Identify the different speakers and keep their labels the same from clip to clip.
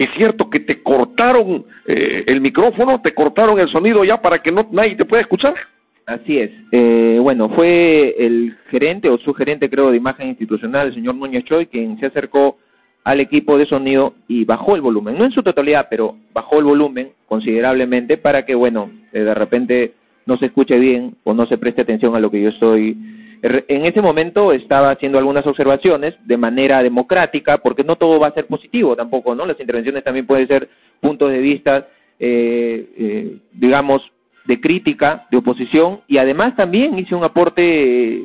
Speaker 1: ¿Es cierto que te cortaron eh, el micrófono, te cortaron el sonido ya para que no nadie te pueda escuchar?
Speaker 2: Así es. Eh, bueno, fue el gerente o su gerente, creo, de imagen institucional, el señor Núñez Choi, quien se acercó al equipo de sonido y bajó el volumen, no en su totalidad, pero bajó el volumen considerablemente para que, bueno, eh, de repente no se escuche bien o no se preste atención a lo que yo estoy. En ese momento estaba haciendo algunas observaciones de manera democrática, porque no todo va a ser positivo tampoco, ¿no? Las intervenciones también pueden ser puntos de vista, eh, eh, digamos, de crítica, de oposición, y además también hice un aporte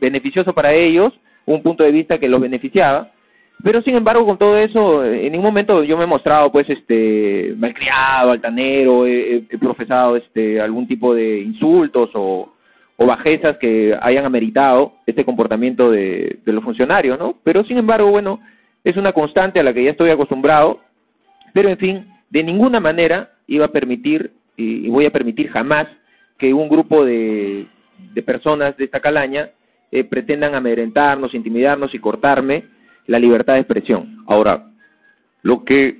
Speaker 2: beneficioso para ellos, un punto de vista que los beneficiaba pero sin embargo, con todo eso, en ningún momento yo me he mostrado pues este malcriado, altanero, he, profesado este algún tipo de insultos o, o bajezas que hayan ameritado este comportamiento de, los funcionarios, ¿no? Pero sin embargo, bueno, es una constante a la que ya estoy acostumbrado, pero en fin, de ninguna manera iba a permitir y voy a permitir jamás que un grupo de, de personas de esta calaña eh, pretendan amedrentarnos, intimidarnos y cortarme la libertad de expresión.
Speaker 1: Ahora, lo que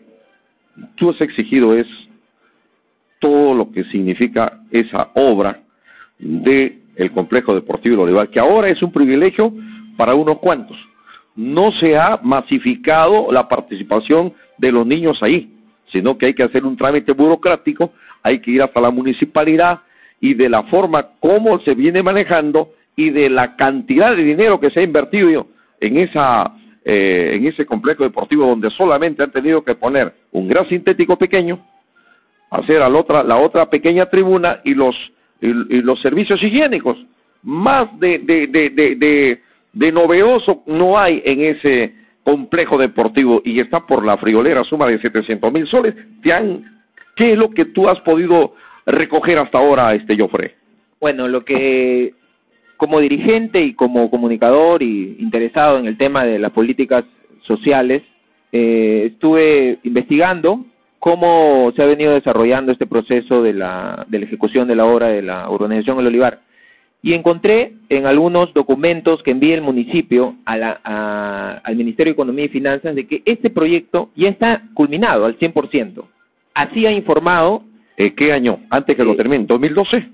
Speaker 1: tú has exigido es todo lo que significa esa obra de el complejo deportivo Olivar, que ahora es un privilegio para unos cuantos. No se ha masificado la participación de los niños ahí, sino que hay que hacer un trámite burocrático, hay que ir hasta la municipalidad y de la forma como se viene manejando y de la cantidad de dinero que se ha invertido en esa eh, en ese complejo deportivo donde solamente han tenido que poner un gran sintético pequeño, hacer a la otra, la otra pequeña tribuna y los, y, los servicios higiénicos. Más de, de, de, de, de novedoso no hay en ese complejo deportivo y está por la friolera suma de 700 mil soles. ¿Te han, ¿Qué es lo que tú has podido recoger hasta ahora, este Joffre?
Speaker 2: Bueno, lo que como dirigente y como comunicador y interesado en el tema de las políticas sociales, eh, estuve investigando cómo se ha venido desarrollando este proceso de la, de la ejecución de la obra de la urbanización El Olivar. Y encontré en algunos documentos que envié el municipio a la, al Ministerio de Economía y Finanzas de que este proyecto ya está culminado al 100%. Así ha informado.
Speaker 1: Eh, ¿Qué año? Antes que lo eh, termine, ¿2012?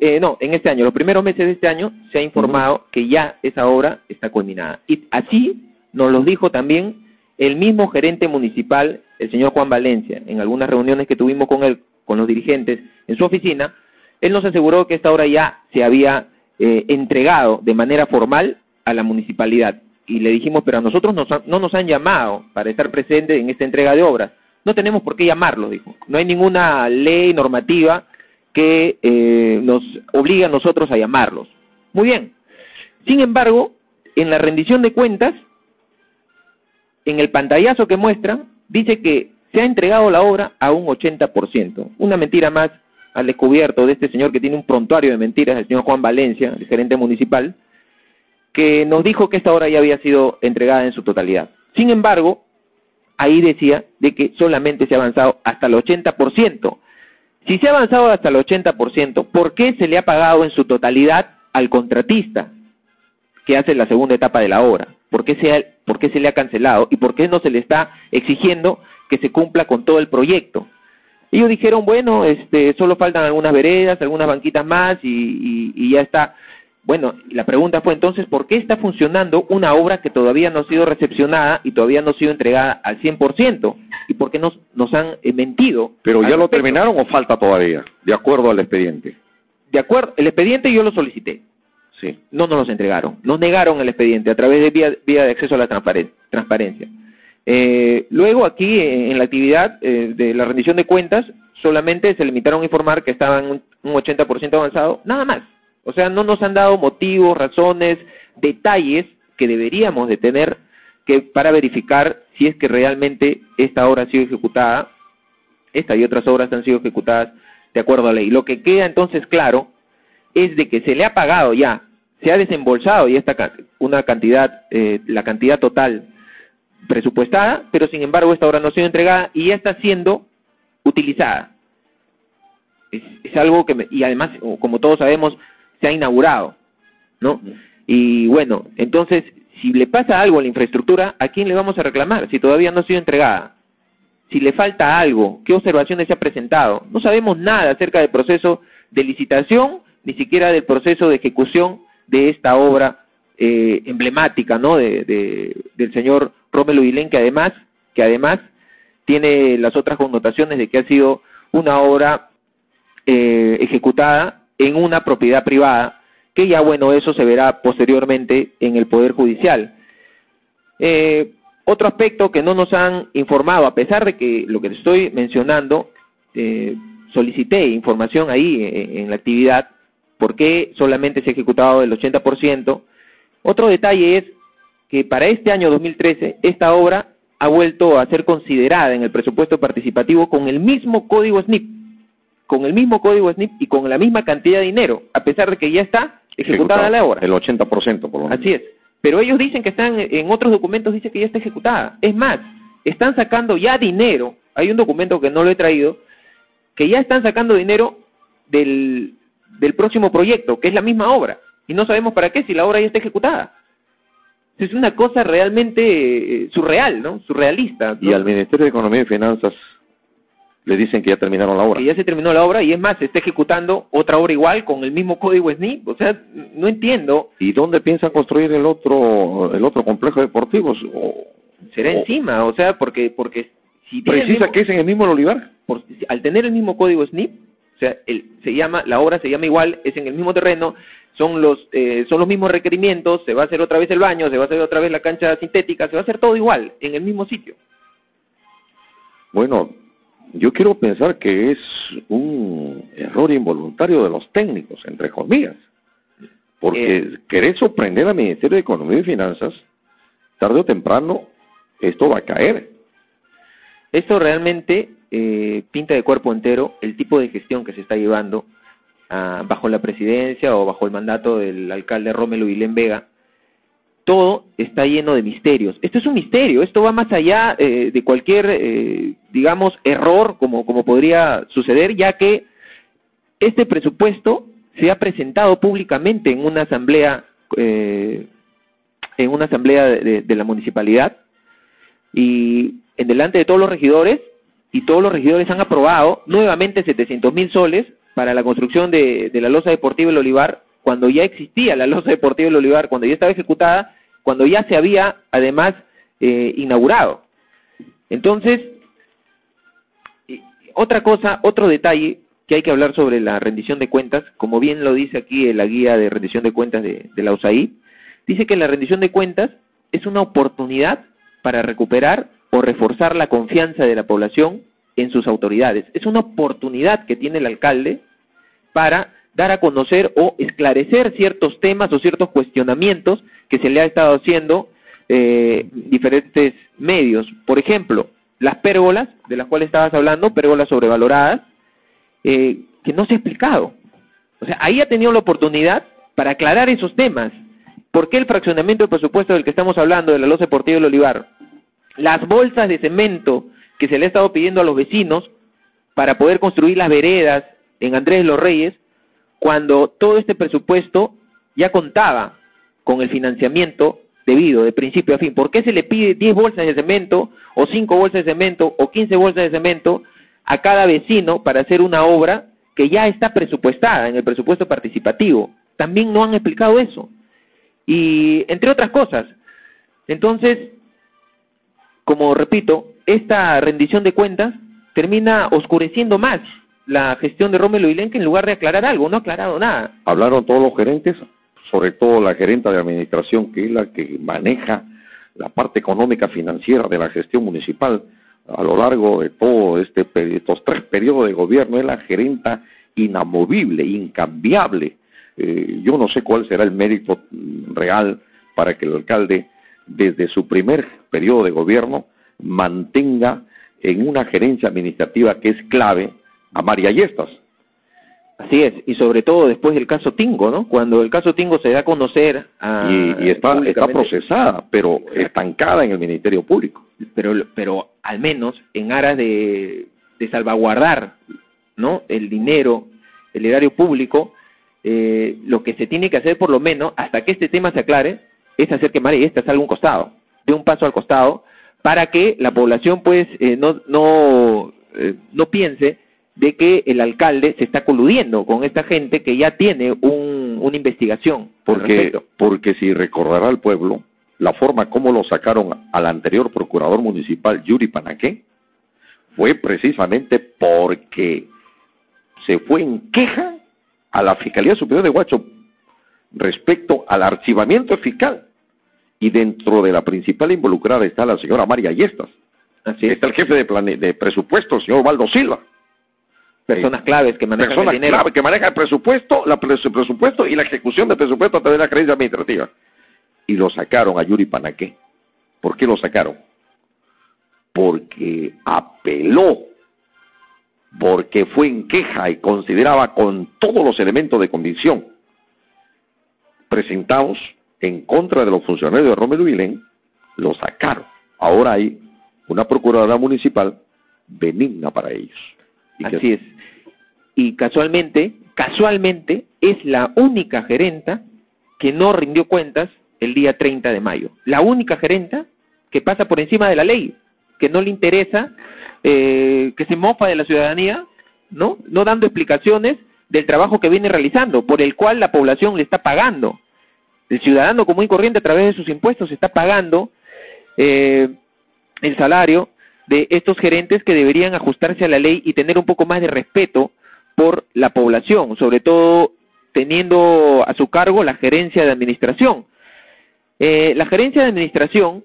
Speaker 2: eh, no, en este año, los primeros meses de este año, se ha informado que ya esa obra está culminada. Y así nos lo dijo también el mismo gerente municipal, el señor Juan Valencia, en algunas reuniones que tuvimos con él, con los dirigentes, en su oficina, él nos aseguró que esta obra ya se había eh, entregado de manera formal a la municipalidad. Y le dijimos, pero a nosotros no nos han llamado para estar presentes en esta entrega de obras. No tenemos por qué llamarlo, dijo. No hay ninguna ley normativa que eh, nos obliga a nosotros a llamarlos. Muy bien. Sin embargo, en la rendición de cuentas, en el pantallazo que muestra, dice que se ha entregado la obra a un 80%. Una mentira más al descubierto de este señor que tiene un prontuario de mentiras, el señor Juan Valencia, el gerente municipal, que nos dijo que esta obra ya había sido entregada en su totalidad. Sin embargo, ahí decía de que solamente se ha avanzado hasta el 80%. Si se ha avanzado hasta el 80%, ¿por qué se le ha pagado en su totalidad al contratista que hace la segunda etapa de la obra? ¿Por qué se, ha, por qué se le ha cancelado? ¿Y por qué no se le está exigiendo que se cumpla con todo el proyecto? Ellos dijeron, bueno, este, solo faltan algunas veredas, algunas banquitas más y, y, y ya está. Bueno, la pregunta fue entonces, ¿por qué está funcionando una obra que todavía no ha sido recepcionada y todavía no ha sido entregada al 100%? ¿Y por qué nos, nos han eh, mentido?
Speaker 1: ¿Pero ya lo terminaron o falta todavía, de acuerdo al expediente?
Speaker 2: De acuerdo, el expediente yo lo solicité.
Speaker 1: Sí.
Speaker 2: No nos los entregaron. Nos negaron el expediente a través de vía, de acceso a la transparencia. Eh, luego aquí, en la actividad eh, de la rendición de cuentas, solamente se limitaron a informar que estaban un, un 80% avanzado, nada más o sea, no nos han dado motivos, razones, detalles que deberíamos de tener que para verificar si es que realmente esta obra ha sido ejecutada, esta y otras obras han sido ejecutadas de acuerdo a la ley. Lo que queda entonces claro es de que se le ha pagado ya, se ha desembolsado ya esta una cantidad, eh, la cantidad total presupuestada, pero sin embargo esta obra no ha sido entregada y ya está siendo utilizada. Es, es algo que, me, y además, como todos sabemos, se ha inaugurado, ¿no? Y bueno, entonces, si le pasa algo a la infraestructura, ¿a quién le vamos a reclamar si todavía no ha sido entregada? si le falta algo, qué observaciones se ha presentado. No sabemos nada acerca del proceso de licitación, ni siquiera del proceso de ejecución de esta obra eh, emblemática, ¿no? De, de, del señor Rómelo Vilén, que además, que además tiene las otras connotaciones de que ha sido una obra eh, ejecutada en una propiedad privada, que ya bueno, eso se verá posteriormente en el Poder Judicial. Eh, otro aspecto que no nos han informado, a pesar de que lo que estoy mencionando, eh, solicité información ahí en, en la actividad, por qué solamente se ha ejecutado el 80%. Otro detalle es que para este año 2013 esta obra ha vuelto a ser considerada en el presupuesto participativo con el mismo código SNIP, con el mismo código SNIP y con la misma cantidad de dinero, a pesar de que ya está ejecutada la obra.
Speaker 1: El 80% por lo menos.
Speaker 2: Así es. Pero ellos dicen que están, en otros documentos dice que ya está ejecutada. Es más, están sacando ya dinero, hay un documento que no lo he traído, que ya están sacando dinero del, del próximo proyecto, que es la misma obra, y no sabemos para qué si la obra ya está ejecutada. Es una cosa realmente eh, surreal, ¿no? Surrealista.
Speaker 1: Y al Ministerio de Economía y Finanzas le dicen que ya terminaron la obra.
Speaker 2: Que ya se terminó la obra y es más, se está ejecutando otra obra igual con el mismo código SNIP. O sea, no entiendo.
Speaker 1: ¿Y dónde piensan construir el otro el otro complejo deportivo?
Speaker 2: O, Será encima, o sea, porque porque
Speaker 1: si precisa que es en el mismo Olivar.
Speaker 2: Por, al tener el mismo código SNIP, o sea, el, se llama la obra se llama igual, es en el mismo terreno, son los eh, son los mismos requerimientos, se va a hacer otra vez el baño, se va a hacer otra vez la cancha sintética, se va a hacer todo igual, en el mismo sitio.
Speaker 1: Bueno, yo quiero pensar que es un error involuntario de los técnicos, entre comillas, porque eh, querer sorprender al Ministerio de Economía y Finanzas, tarde o temprano, esto va a caer.
Speaker 2: Esto realmente eh, pinta de cuerpo entero el tipo de gestión que se está llevando Ah, bajo la presidencia o bajo el mandato del alcalde Rómelo Vilén Vega, todo está lleno de misterios. Esto es un misterio, esto va más allá eh, de cualquier, eh, digamos, error como, como podría suceder, ya que este presupuesto se ha presentado públicamente en una asamblea, eh, en una asamblea de, de la municipalidad y en delante de todos los regidores y todos los regidores han aprobado nuevamente 700 mil soles para la construcción de, de la losa deportiva El Olivar, cuando ya existía la losa deportiva El Olivar, cuando ya estaba ejecutada, cuando ya se había además eh, inaugurado. Entonces, otra cosa, otro detalle que hay que hablar sobre la rendición de cuentas, como bien lo dice aquí la guía de rendición de cuentas de, de la USAID, dice que la rendición de cuentas es una oportunidad para recuperar o reforzar la confianza de la población en sus autoridades. Es una oportunidad que tiene el alcalde para dar a conocer o esclarecer ciertos temas o ciertos cuestionamientos que se le ha estado haciendo eh, diferentes medios. Por ejemplo, las pérgolas, de las cuales estabas hablando, pérgolas sobrevaloradas, eh, que no se ha explicado. O sea, ahí ha tenido la oportunidad para aclarar esos temas. ¿Por qué el fraccionamiento del presupuesto del que estamos hablando, de la loza deportiva del Olivar? Las bolsas de cemento que se le ha estado pidiendo a los vecinos para poder construir las veredas en Andrés de los Reyes, cuando todo este presupuesto ya contaba con el financiamiento debido de principio a fin. ¿Por qué se le pide 10 bolsas de cemento o 5 bolsas de cemento o 15 bolsas de cemento a cada vecino para hacer una obra que ya está presupuestada en el presupuesto participativo? También no han explicado eso. Y entre otras cosas. Entonces, como repito, esta rendición de cuentas termina oscureciendo más la gestión de Rómelo que en lugar de aclarar algo, no ha aclarado nada.
Speaker 1: Hablaron todos los gerentes, sobre todo la gerenta de administración, que es la que maneja la parte económica financiera de la gestión municipal a lo largo de todo este estos tres periodos de gobierno, es la gerenta inamovible, incambiable. Eh, yo no sé cuál será el mérito real para que el alcalde, desde su primer periodo de gobierno, mantenga en una gerencia administrativa que es clave a María Yestas.
Speaker 2: Así es, y sobre todo después del caso Tingo, ¿no? Cuando el caso Tingo se da a conocer a,
Speaker 1: y, está, está procesada, pero estancada en el Ministerio Público.
Speaker 2: Pero, pero al menos en aras de, de salvaguardar, ¿no? El dinero, el erario público, eh, lo que se tiene que hacer por lo menos hasta que este tema se aclare es hacer que María salga un costado, de un paso al costado, para que la población pues eh, no no eh, no piense de que el alcalde se está coludiendo con esta gente que ya tiene un, una investigación.
Speaker 1: Porque, porque si recordará el pueblo, la forma como lo sacaron al anterior procurador municipal, Yuri Panaqué, fue precisamente porque se fue en queja a la Fiscalía Superior de Huacho respecto al archivamiento fiscal. Y dentro de la principal involucrada está la señora María Yestas. Así está el jefe de, de presupuesto, el señor Valdo Silva
Speaker 2: personas claves que manejan
Speaker 1: personas
Speaker 2: el dinero.
Speaker 1: Clave que manejan el presupuesto, la, el presupuesto y la ejecución del presupuesto a través de la creencia administrativa. Y lo sacaron a Yuri Panaqué. ¿Por qué lo sacaron? Porque apeló, porque fue en queja y consideraba con todos los elementos de convicción presentados en contra de los funcionarios de Romero Vilén, lo sacaron. Ahora hay una procuradora municipal benigna para ellos.
Speaker 2: Así es y casualmente, casualmente es la única gerenta que no rindió cuentas el día 30 de mayo. La única gerenta que pasa por encima de la ley, que no le interesa, eh, que se mofa de la ciudadanía, ¿no? No dando explicaciones del trabajo que viene realizando, por el cual la población le está pagando. El ciudadano común y corriente a través de sus impuestos está pagando eh, el salario de estos gerentes que deberían ajustarse a la ley y tener un poco más de respeto por la población, sobre todo teniendo a su cargo la gerencia de administración. Eh, la gerencia de administración,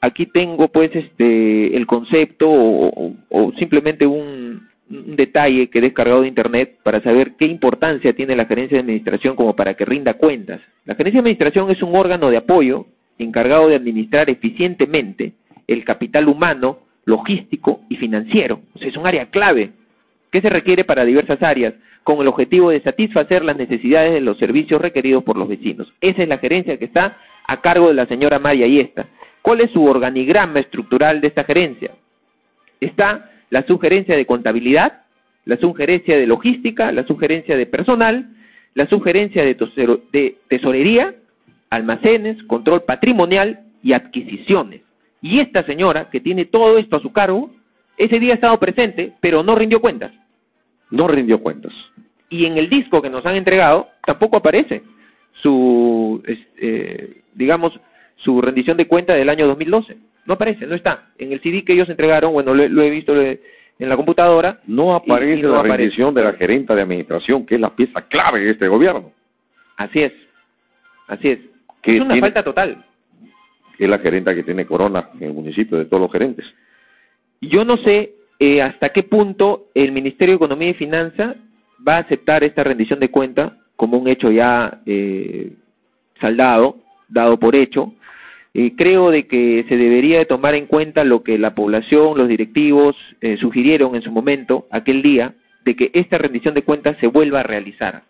Speaker 2: aquí tengo pues este el concepto o, simplemente un, un, detalle que he descargado de internet para saber qué importancia tiene la gerencia de administración como para que rinda cuentas. La gerencia de administración es un órgano de apoyo encargado de administrar eficientemente el capital humano, logístico y financiero. O sea, es un área clave que se requiere para diversas áreas, con el objetivo de satisfacer las necesidades de los servicios requeridos por los vecinos. Esa es la gerencia que está a cargo de la señora María Iesta. ¿Cuál es su organigrama estructural de esta gerencia? Está la sugerencia de contabilidad, la sugerencia de logística, la sugerencia de personal, la sugerencia de, de tesorería, almacenes, control patrimonial y adquisiciones. Y esta señora, que tiene todo esto a su cargo, ese día ha estado presente, pero no rindió cuentas.
Speaker 1: No rindió cuentas.
Speaker 2: Y en el disco que nos han entregado tampoco aparece su, eh, digamos, su rendición de cuenta del año 2012. No aparece, no está. En el CD que ellos entregaron, bueno, lo, he visto en la computadora.
Speaker 1: No aparece la rendición de la gerente de administración, que es la pieza clave de este gobierno.
Speaker 2: Así es, así es. es una falta total.
Speaker 1: Es la gerente que tiene Corona en el municipio de todos los gerentes.
Speaker 2: Yo no sé eh, hasta qué punto el Ministerio de Economía y Finanzas va a aceptar esta rendición de cuenta como un hecho ya eh, saldado, dado por hecho. Eh, creo de que se debería de tomar en cuenta lo que la población, los directivos eh, sugirieron en su momento, aquel día, de que esta rendición de cuentas se vuelva a realizar.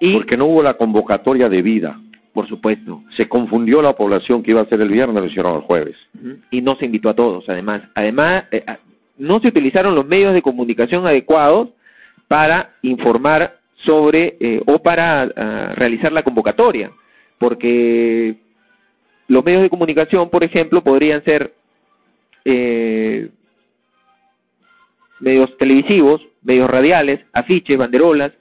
Speaker 1: Y, Porque no hubo la convocatoria de vida
Speaker 2: por supuesto.
Speaker 1: Se confundió la población que iba a ser el viernes, lo hicieron el jueves.
Speaker 2: Y no se invitó a todos, además. Además, eh, ah, no se utilizaron los medios de comunicación adecuados para informar sobre eh, o para ah, realizar la convocatoria, porque los medios de comunicación, por ejemplo, podrían ser eh, medios televisivos, medios radiales, afiches, banderolas,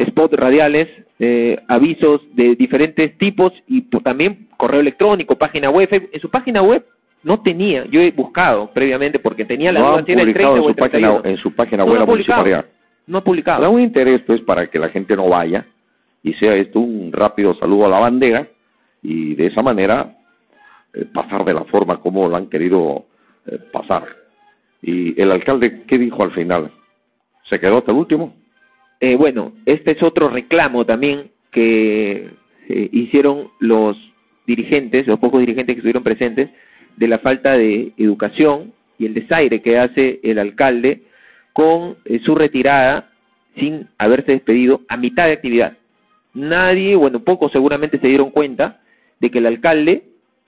Speaker 2: spots radiales, eh, avisos de diferentes tipos y también correo electrónico, página web. En su página web no tenía, yo he buscado previamente porque tenía la
Speaker 1: no en, su página, en su página web
Speaker 2: la No ha publicado.
Speaker 1: Da un interés pues para que la gente no vaya y sea esto un rápido saludo a la bandera y de esa manera eh, pasar de la forma como lo han querido eh, pasar. Y el alcalde, ¿qué dijo al final? ¿Se quedó hasta el último?
Speaker 2: Eh, bueno, este es otro reclamo también que eh, hicieron los dirigentes, los pocos dirigentes que estuvieron presentes, de la falta de educación y el desaire que hace el alcalde con su retirada sin haberse despedido a mitad de actividad. Nadie, bueno, pocos seguramente se dieron cuenta de que el alcalde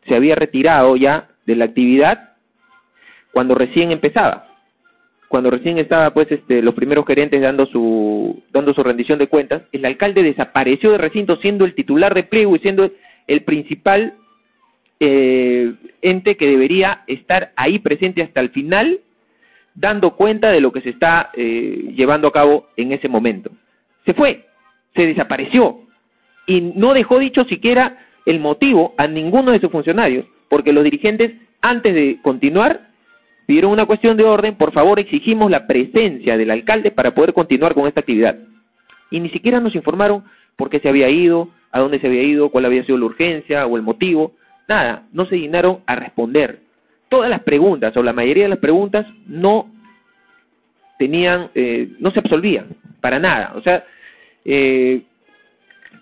Speaker 2: se había retirado ya de la actividad cuando recién empezaba cuando recién estaba pues este los primeros gerentes dando su dando su rendición de cuentas, el alcalde desapareció de recinto siendo el titular de pliego y siendo el principal eh, ente que debería estar ahí presente hasta el final, dando cuenta de lo que se está eh, llevando a cabo en ese momento. Se fue, se desapareció y no dejó dicho siquiera el motivo a ninguno de sus funcionarios, porque los dirigentes, antes de continuar, pidieron una cuestión de orden, por favor exigimos la presencia del alcalde para poder continuar con esta actividad. Y ni siquiera nos informaron por qué se había ido, a dónde se había ido, cuál había sido la urgencia o el motivo. Nada, no se dignaron a responder. Todas las preguntas, o la mayoría de las preguntas, no tenían, eh, no se absolvían, para nada. O sea, eh,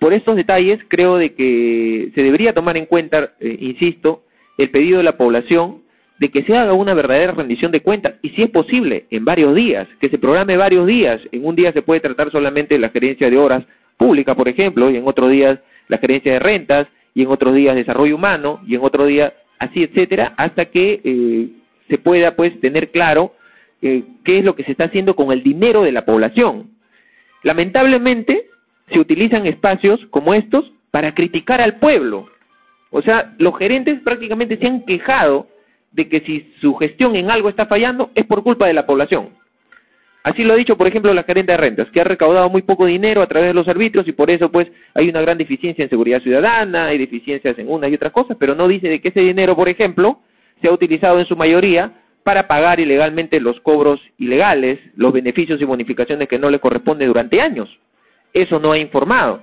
Speaker 2: por estos detalles creo de que se debería tomar en cuenta, eh, insisto, el pedido de la población de que se haga una verdadera rendición de cuentas y si es posible en varios días, que se programe varios días. En un día se puede tratar solamente la gerencia de horas pública, por ejemplo, y en otros días la gerencia de rentas, y en otros días desarrollo humano, y en otro día así, etcétera, hasta que eh, se pueda pues tener claro eh, qué es lo que se está haciendo con el dinero de la población. Lamentablemente se utilizan espacios como estos para criticar al pueblo. O sea, los gerentes prácticamente se han quejado de que si su gestión en algo está fallando es por culpa de la población. Así lo ha dicho, por ejemplo, la gerente de rentas, que ha recaudado muy poco dinero a través de los arbitrios y por eso pues hay una gran deficiencia en seguridad ciudadana, hay deficiencias en unas y otras cosas, pero no dice de que ese dinero, por ejemplo, se ha utilizado en su mayoría para pagar ilegalmente los cobros ilegales, los beneficios y bonificaciones que no le corresponden durante años. Eso no ha informado.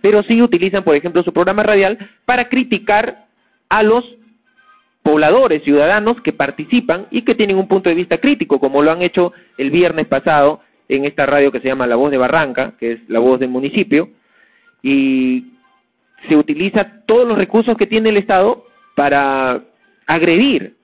Speaker 2: Pero sí utilizan, por ejemplo, su programa radial para criticar a los pobladores, ciudadanos que participan y que tienen un punto de vista crítico, como lo han hecho el viernes pasado en esta radio que se llama La Voz de Barranca, que es la voz del municipio, y se utiliza todos los recursos que tiene el Estado para agredir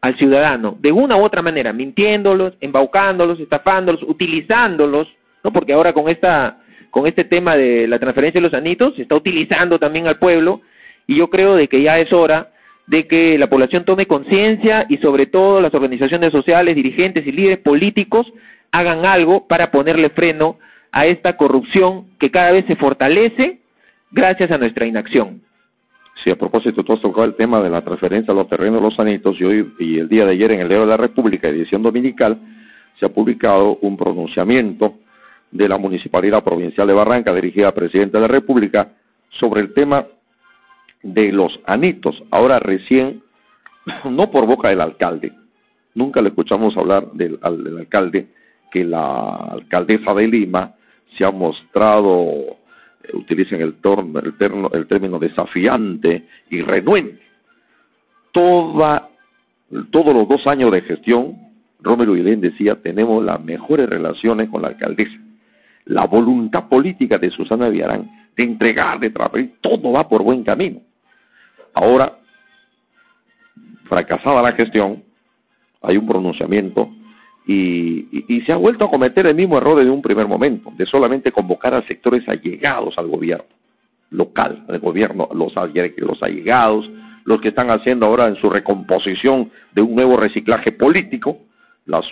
Speaker 2: al ciudadano de una u otra manera, mintiéndolos, embaucándolos, estafándolos, utilizándolos, ¿no? Porque ahora con esta con este tema de la transferencia de los anitos se está utilizando también al pueblo y yo creo de que ya es hora de que la población tome conciencia y sobre todo las organizaciones sociales, dirigentes y líderes políticos hagan algo para ponerle freno a esta corrupción que cada vez se fortalece gracias a nuestra inacción.
Speaker 1: Sí, a propósito, tú has tocado el tema de la transferencia a los terrenos de los sanitos y hoy y el día de ayer en el Leo de la República, edición dominical, se ha publicado un pronunciamiento de la Municipalidad Provincial de Barranca, dirigida al Presidente de la República, sobre el tema de los anitos. Ahora recién, no por boca del alcalde, nunca le escuchamos hablar del, alcalde, que la alcaldesa de Lima se ha mostrado, eh, utilicen el, torno, el, terno, el término desafiante y renuente. Toda, todos los dos años de gestión, Romero Guilén decía, tenemos las mejores relaciones con la alcaldesa. La voluntad política de Susana Villarán de entregar, de trabajar, todo va por buen camino. Ahora, fracasada la gestión, hay un pronunciamiento y, y, se ha vuelto a cometer el mismo error de un primer momento, de solamente convocar a sectores allegados al gobierno local, al gobierno, los, los allegados, los que están haciendo ahora en su recomposición de un nuevo reciclaje político, las,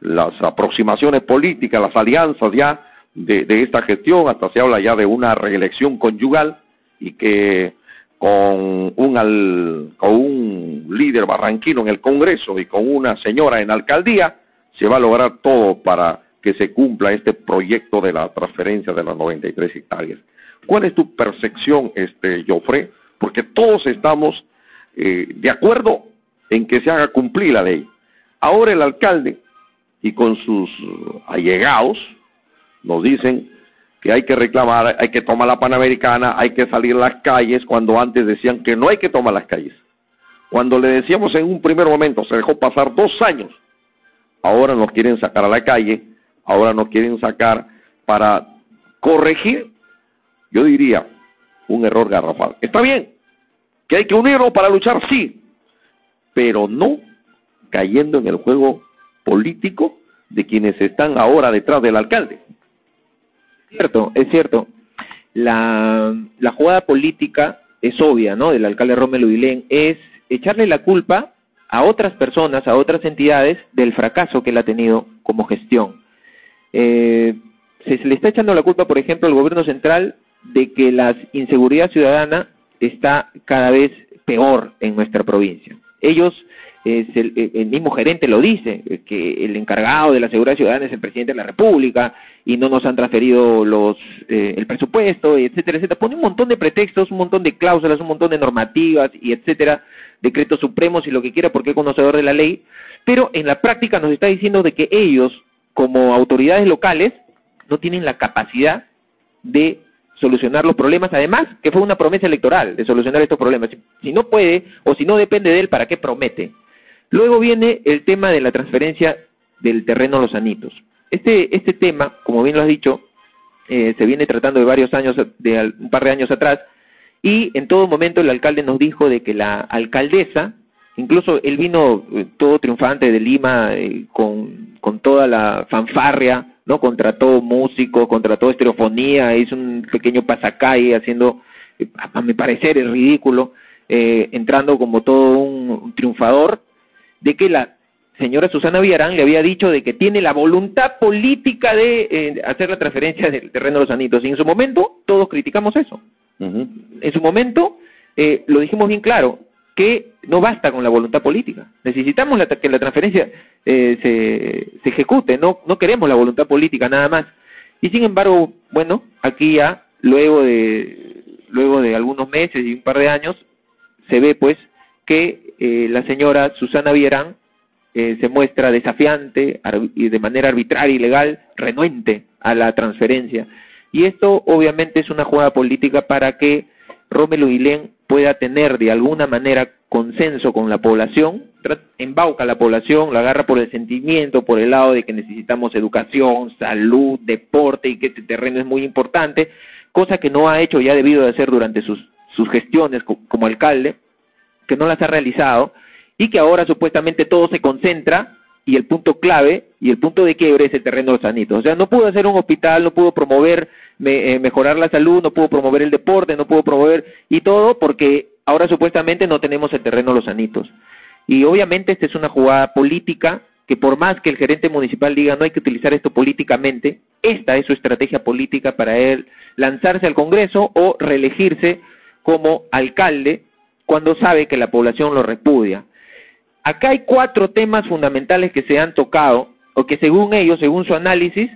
Speaker 1: las aproximaciones políticas, las alianzas ya de, esta gestión, hasta se habla ya de una reelección conyugal y que con un, con un líder barranquino en el Congreso y con una señora en alcaldía, se va a lograr todo para que se cumpla este proyecto de la transferencia de las 93 hectáreas. ¿Cuál es tu percepción, este, Joffre? Porque todos estamos eh, de acuerdo en que se haga cumplir la ley. Ahora el alcalde y con sus allegados nos dicen que hay que reclamar, hay que tomar la Panamericana, hay que salir a las calles, cuando antes decían que no hay que tomar las calles. Cuando le decíamos en un primer momento, se dejó pasar dos años, ahora nos quieren sacar a la calle, ahora nos quieren sacar para corregir, yo diría, un error garrafal. Está bien, que hay que unirnos para luchar, sí, pero no cayendo en el juego político de quienes están ahora detrás del alcalde
Speaker 2: cierto, es cierto. La, la jugada política es obvia, ¿no? Del alcalde Romelu Vilén es echarle la culpa a otras personas, a otras entidades del fracaso que él ha tenido como gestión. Eh, se, se le está echando la culpa, por ejemplo, al gobierno central de que la inseguridad ciudadana está cada vez peor en nuestra provincia. Ellos, es el, mismo gerente lo dice, que el encargado de la seguridad ciudadana es el presidente de la República y no nos han transferido los eh, el presupuesto, etcétera, etcétera. Pone un montón de pretextos, un montón de cláusulas, un montón de normativas y etcétera, decretos supremos y lo que quiera porque es conocedor de la ley, pero en la práctica nos está diciendo de que ellos, como autoridades locales, no tienen la capacidad de solucionar los problemas, además que fue una promesa electoral de solucionar estos problemas. Si no puede o si no depende de él, ¿para qué promete? Luego viene el tema de la transferencia del terreno a los anitos. Este, este tema, como bien lo has dicho, eh, se viene tratando de varios años, de un par de años atrás, y en todo momento el alcalde nos dijo de que la alcaldesa, incluso él vino eh, todo triunfante de Lima eh, con, con toda la fanfarria ¿no? Contrató músicos, contrató estereofonía, hizo un pequeño pasacalle haciendo, a mi parecer, es ridículo, eh, entrando como todo un, triunfador, de que la señora Susana Villarán le había dicho de que tiene la voluntad política de eh, hacer la transferencia del terreno de los anitos. Y en su momento todos criticamos eso. En su momento eh, lo dijimos bien claro, que no basta con la voluntad política. Necesitamos que la transferencia eh, se, se ejecute, no, no queremos la voluntad política nada más. Y sin embargo, bueno, aquí ya, luego de, luego de algunos meses y un par de años, se ve pues que eh, la señora Susana Vierán eh, se muestra desafiante y de manera arbitraria y legal, renuente a la transferencia. Y esto obviamente es una jugada política para que Rómelo Guilén pueda tener de alguna manera consenso con la población, embauca a la población, la agarra por el sentimiento, por el lado de que necesitamos educación, salud, deporte y que este terreno es muy importante, cosa que no ha hecho y ha debido de hacer durante sus, sus gestiones como alcalde, que no las ha realizado y que ahora supuestamente todo se concentra y el punto clave y el punto de quiebre es el terreno de los sanitos. O sea, no pudo hacer un hospital, no pudo promover eh, mejorar la salud, no pudo promover el deporte, no pudo promover y todo porque ahora supuestamente no tenemos el terreno de los sanitos. Y obviamente esta es una jugada política que por más que el gerente municipal diga no hay que utilizar esto políticamente, esta es su estrategia política para él lanzarse al Congreso o reelegirse como alcalde cuando sabe que la población lo repudia. Acá hay cuatro temas fundamentales que se han tocado, o que según ellos, según su análisis,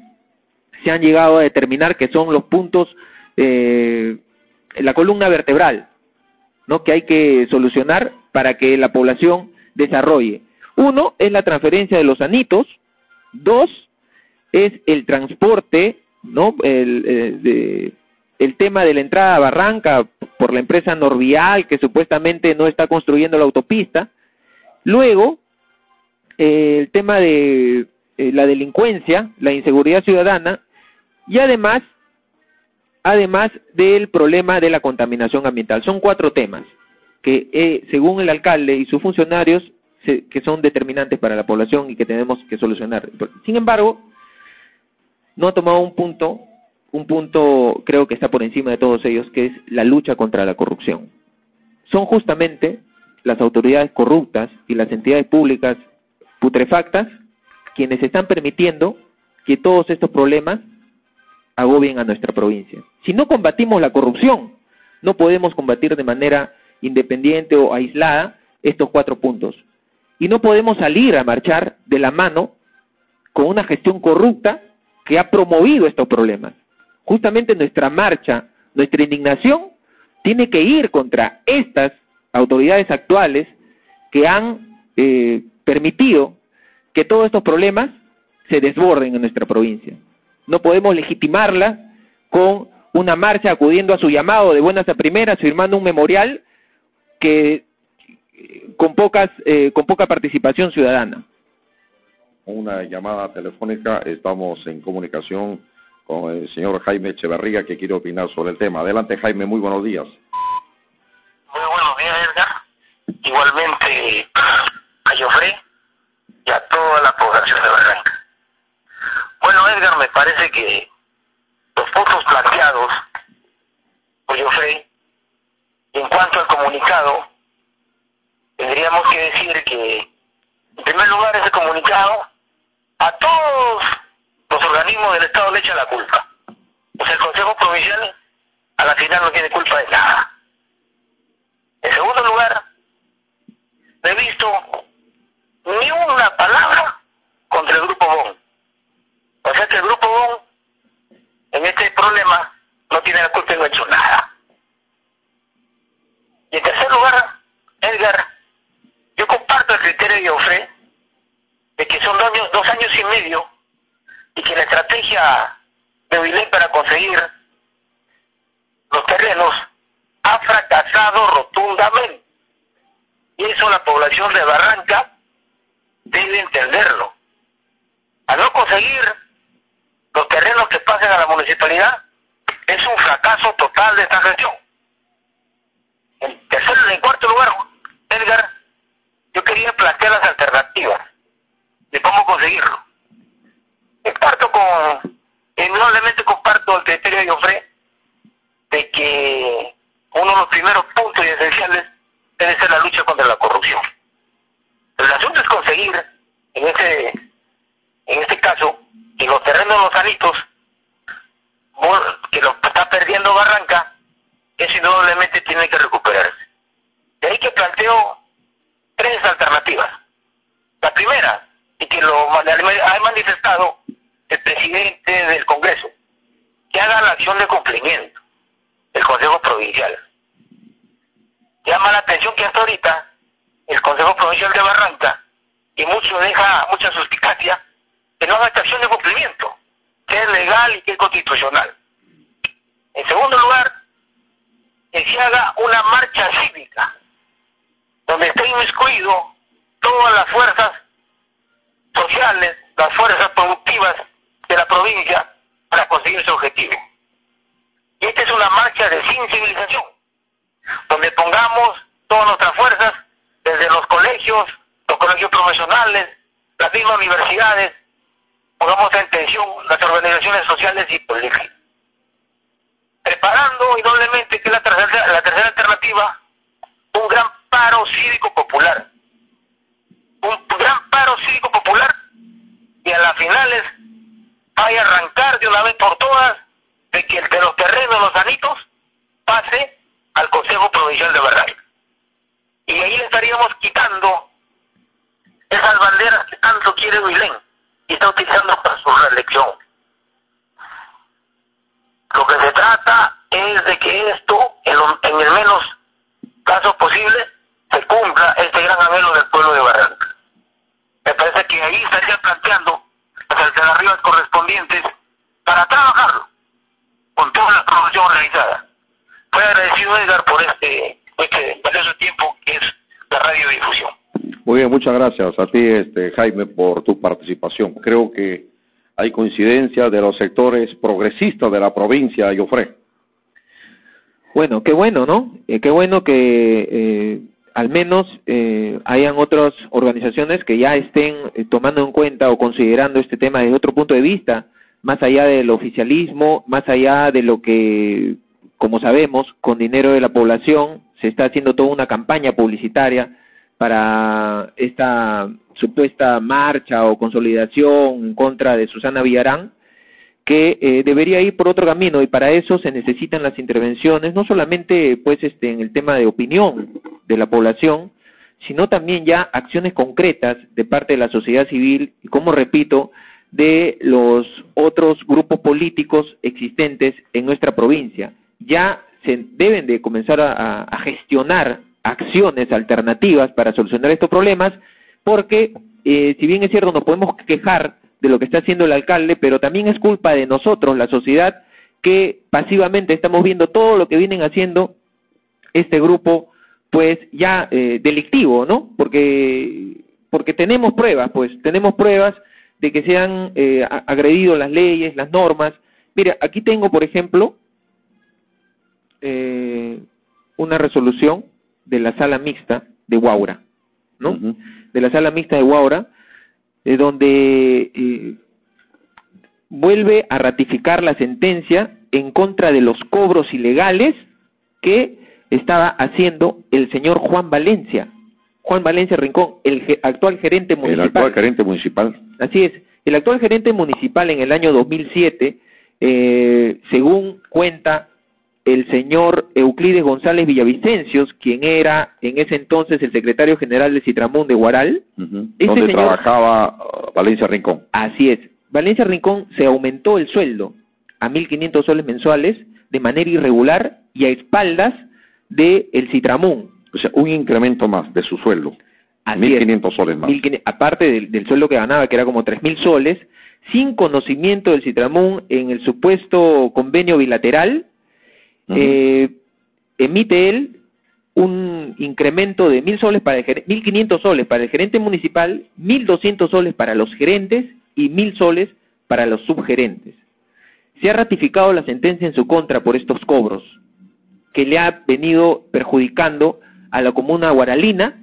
Speaker 2: se han llegado a determinar que son los puntos, eh, la columna vertebral, ¿no? que hay que solucionar para que la población desarrolle. Uno es la transferencia de los anitos, dos es el transporte, ¿no? El, eh, el tema de la entrada a Barranca por la empresa Norvial que supuestamente no está construyendo la autopista, Luego, eh, el tema de eh, la delincuencia, la inseguridad ciudadana y además, además del problema de la contaminación ambiental. Son cuatro temas que, eh, según el alcalde y sus funcionarios, que son determinantes para la población y que tenemos que solucionar. Sin embargo, no ha tomado un punto, un punto creo que está por encima de todos ellos, que es la lucha contra la corrupción. Son justamente las autoridades corruptas y las entidades públicas putrefactas quienes están permitiendo que todos estos problemas agobien a nuestra provincia. Si no combatimos la corrupción, no podemos combatir de manera independiente o aislada estos cuatro puntos. Y no podemos salir a marchar de la mano con una gestión corrupta que ha promovido estos problemas. Justamente nuestra marcha, nuestra indignación, tiene que ir contra estas autoridades actuales que han eh, permitido que todos estos problemas se desborden en nuestra provincia. No podemos legitimarla con una marcha acudiendo a su llamado de buenas a primeras, firmando un memorial que con pocas eh, con poca participación ciudadana.
Speaker 1: Una llamada telefónica, estamos en comunicación con el señor Jaime Echeverría que quiere opinar sobre el tema. Adelante Jaime, muy buenos días.
Speaker 3: Muy buenos días, Edgar. Igualmente a Jofre y a toda la población de Barranca. Bueno, Edgar, me parece que los puntos planteados por Jofre, en cuanto al comunicado, tendríamos que decir que, en primer lugar, ese comunicado a todos los organismos del Estado le echa la culpa. O sea, el Consejo Provincial a la final no tiene culpa de nada En segundo lugar, no he visto ni una palabra contra el Grupo BON. O sea que el Grupo BON en este problema no tiene la culpa y no ha hecho nada. Y en tercer lugar, Edgar, yo comparto el criterio de Ofre de que son dos años, dos años y medio y que la estrategia de Vilén para conseguir los terrenos fracasado rotundamente. Y eso la población de Barranca debe entenderlo. Al no conseguir los terrenos que pasen a la municipalidad, es un fracaso total de esta gestión. En tercer en cuarto lugar, Edgar, yo quería plantear las alternativas de cómo conseguirlo. Comparto con, indudablemente comparto el criterio de Ofre de que uno de los primeros puntos y esenciales debe ser la lucha contra la corrupción. El asunto es conseguir, en este, en este caso, que los terrenos los sanitos, que lo está perdiendo Barranca, eso indudablemente tiene que recuperarse. De ahí que planteo tres alternativas. La primera, y que lo ha manifestado el presidente del Congreso, que haga la acción de cumplimiento Provincial. Llama la atención que hasta ahorita el Consejo Provincial de Barranca, y mucho deja mucha suspicacia, que no haga esta acción de cumplimiento, que es legal y que es constitucional. En segundo lugar, que se haga una marcha cívica, donde esté inmiscuido todas las fuerzas sociales, las fuerzas productivas de la provincia para conseguir su objetivo. Y esta es una marcha de sensibilización, donde pongamos todas nuestras fuerzas, desde los colegios, los colegios profesionales, las mismas universidades, pongamos en tensión las organizaciones sociales y políticas. Preparando idóneblemente que la tercera, la tercera alternativa, un gran paro cívico popular. Un gran paro cívico popular y a las finales vaya a arrancar de una vez por todas de que el de los terrenos, los anitos, pase al Consejo Provincial de Barranca. Y ahí le esas banderas que tanto quiere Huilén y está utilizando para su reelección. Lo que se trata es de que esto, en, el menos casos posible, se cumpla este gran anhelo del pueblo de Barranca. Me parece que ahí estaría planteando las alternativas correspondientes para trabajarlo con toda la producción realizada. Fue agradecido Edgar por este, este valioso tiempo radiodifusión.
Speaker 1: Muy bien, muchas gracias a ti, este, Jaime, por tu participación. Creo que hay coincidencia de los sectores progresistas de la provincia de Yofre.
Speaker 2: Bueno, qué bueno, ¿no? Eh, qué bueno que eh, al menos eh, hayan otras organizaciones que ya estén eh, tomando en cuenta o considerando este tema desde otro punto de vista, más allá del oficialismo, más allá de lo que, como sabemos, con dinero de la población se está haciendo toda una campaña publicitaria para esta supuesta marcha o consolidación en contra de Susana Villarán, que eh, debería ir por otro camino y para eso se necesitan las intervenciones, no solamente pues este en el tema de opinión de la población, sino también ya acciones concretas de parte de la sociedad civil y como repito, de los otros grupos políticos existentes en nuestra provincia. Ya se deben de comenzar a, gestionar acciones alternativas para solucionar estos problemas, porque eh, si bien es cierto nos podemos quejar de lo que está haciendo el alcalde, pero también es culpa de nosotros, la sociedad, que pasivamente estamos viendo todo lo que vienen haciendo este grupo, pues ya eh, delictivo, ¿no? Porque porque tenemos pruebas, pues tenemos pruebas de que se han eh, agredido las leyes, las normas. Mira, aquí tengo, por ejemplo, eh, una resolución de la sala mixta de Guaura, ¿no? De la sala mixta de Guaura, eh, donde eh, vuelve a ratificar la sentencia en contra de los cobros ilegales que estaba haciendo el señor Juan Valencia. Juan Valencia Rincón, el actual gerente municipal.
Speaker 1: El actual gerente municipal.
Speaker 2: Así es. El actual gerente municipal en el año 2007, eh, según cuenta el señor Euclides González Villavicencios, quien era en ese entonces el secretario general de Citramón de Guaral.
Speaker 1: Este donde trabajaba uh, Valencia Rincón.
Speaker 2: Así es. Valencia Rincón se aumentó el sueldo a 1.500 soles mensuales de manera irregular y a espaldas de el Citramón.
Speaker 1: O sea, un incremento más de su sueldo. 1.500 soles más.
Speaker 2: aparte del, del, sueldo que ganaba, que era como 3.000 soles, sin conocimiento del Citramón en el supuesto convenio bilateral, eh, emite él un incremento de mil soles para el mil quinientos soles para el gerente municipal, mil doscientos soles para los gerentes y mil soles para los subgerentes. Se ha ratificado la sentencia en su contra por estos cobros, que le ha venido perjudicando a la comuna guaralina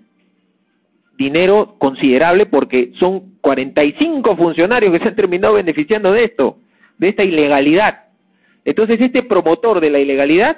Speaker 2: dinero considerable porque son 45 funcionarios que se han terminado beneficiando de esto, de esta ilegalidad. Entonces este promotor de la ilegalidad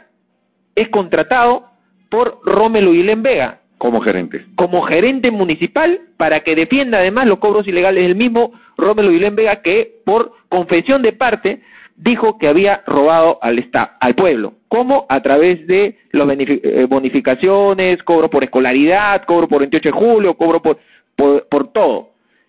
Speaker 2: es contratado por Rómelo Guilén Vega.
Speaker 1: Como gerente.
Speaker 2: Como gerente municipal para que defienda además los cobros ilegales del mismo Rómelo Guilén Vega que por confesión de parte dijo que había robado al Estado, al pueblo. ¿Cómo? A través de las eh, bonificaciones, cobro por escolaridad, cobro por 28 de julio, cobro por, por, por todo.